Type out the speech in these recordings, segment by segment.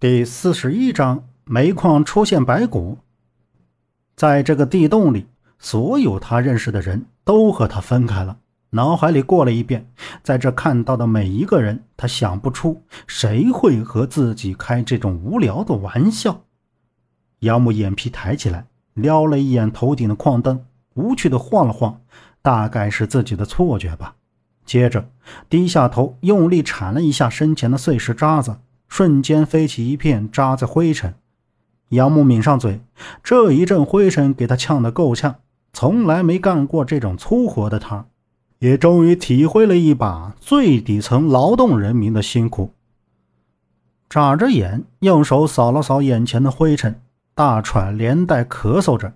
第四十一章，煤矿出现白骨。在这个地洞里，所有他认识的人都和他分开了。脑海里过了一遍，在这看到的每一个人，他想不出谁会和自己开这种无聊的玩笑。杨木眼皮抬起来，撩了一眼头顶的矿灯，无趣的晃了晃，大概是自己的错觉吧。接着低下头，用力铲了一下身前的碎石渣子。瞬间飞起一片渣子灰尘，杨木抿上嘴，这一阵灰尘给他呛得够呛。从来没干过这种粗活的他，也终于体会了一把最底层劳动人民的辛苦。眨着眼，用手扫了扫眼前的灰尘，大喘连带咳嗽着，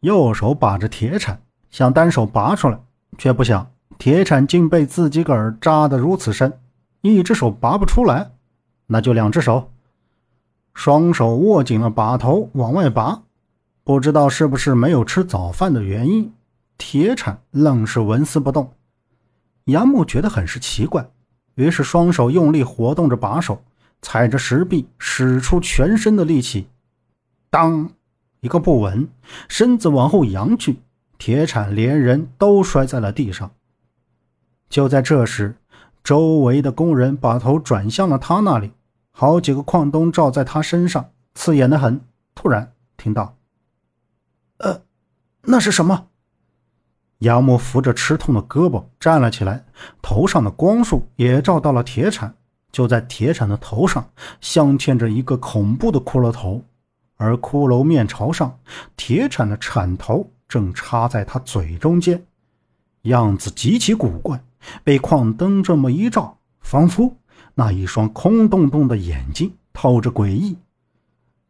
右手把着铁铲，想单手拔出来，却不想铁铲竟被自己个儿扎得如此深，一只手拔不出来。那就两只手，双手握紧了把头往外拔。不知道是不是没有吃早饭的原因，铁铲愣是纹丝不动。杨木觉得很是奇怪，于是双手用力活动着把手，踩着石壁，使出全身的力气。当，一个不稳，身子往后扬去，铁铲连人都摔在了地上。就在这时，周围的工人把头转向了他那里。好几个矿灯照在他身上，刺眼的很。突然听到：“呃，那是什么？”杨木扶着吃痛的胳膊站了起来，头上的光束也照到了铁铲。就在铁铲的头上，镶嵌着一个恐怖的骷髅头，而骷髅面朝上，铁铲的铲头正插在他嘴中间，样子极其古怪。被矿灯这么一照，仿佛……那一双空洞洞的眼睛透着诡异，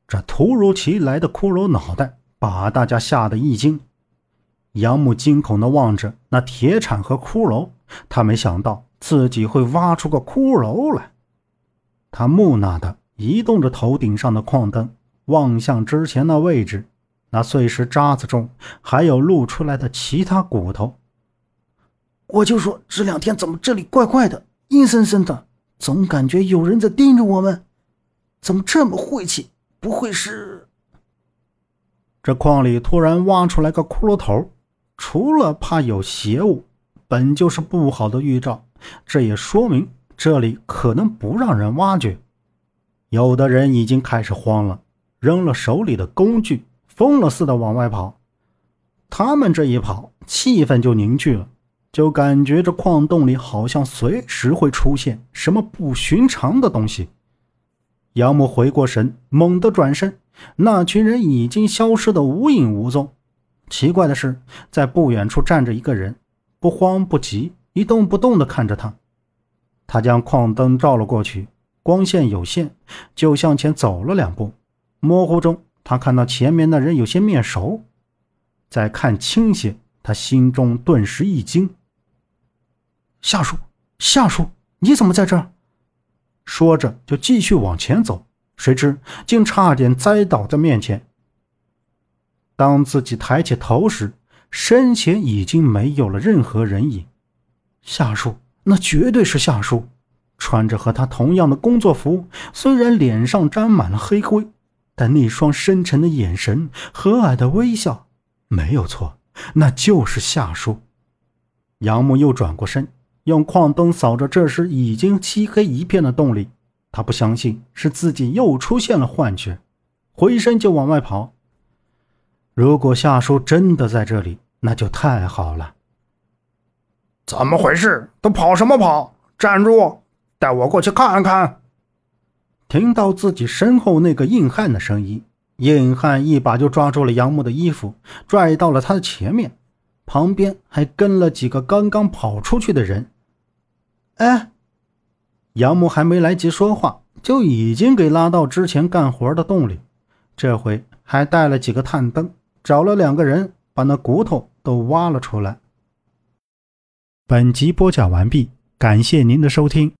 这突如其来的骷髅脑袋把大家吓得一惊。杨木惊恐地望着那铁铲和骷髅，他没想到自己会挖出个骷髅来。他木讷地移动着头顶上的矿灯，望向之前那位置，那碎石渣子中还有露出来的其他骨头。我就说这两天怎么这里怪怪的，阴森森的。总感觉有人在盯着我们，怎么这么晦气？不会是……这矿里突然挖出来个骷髅头，除了怕有邪物，本就是不好的预兆。这也说明这里可能不让人挖掘。有的人已经开始慌了，扔了手里的工具，疯了似的往外跑。他们这一跑，气氛就凝聚了。就感觉这矿洞里好像随时会出现什么不寻常的东西。杨木回过神，猛地转身，那群人已经消失得无影无踪。奇怪的是，在不远处站着一个人，不慌不急，一动不动地看着他。他将矿灯照了过去，光线有限，就向前走了两步。模糊中，他看到前面那人有些面熟，再看清些，他心中顿时一惊。夏叔，夏叔，你怎么在这儿？说着就继续往前走，谁知竟差点栽倒在面前。当自己抬起头时，身前已经没有了任何人影。夏叔，那绝对是夏叔，穿着和他同样的工作服，虽然脸上沾满了黑灰，但那双深沉的眼神、和蔼的微笑，没有错，那就是夏叔。杨木又转过身。用矿灯扫着这时已经漆黑一片的洞里，他不相信是自己又出现了幻觉，回身就往外跑。如果夏叔真的在这里，那就太好了。怎么回事？都跑什么跑？站住！带我过去看看。听到自己身后那个硬汉的声音，硬汉一把就抓住了杨木的衣服，拽到了他的前面，旁边还跟了几个刚刚跑出去的人。哎，杨木还没来及说话，就已经给拉到之前干活的洞里。这回还带了几个探灯，找了两个人，把那骨头都挖了出来。本集播讲完毕，感谢您的收听。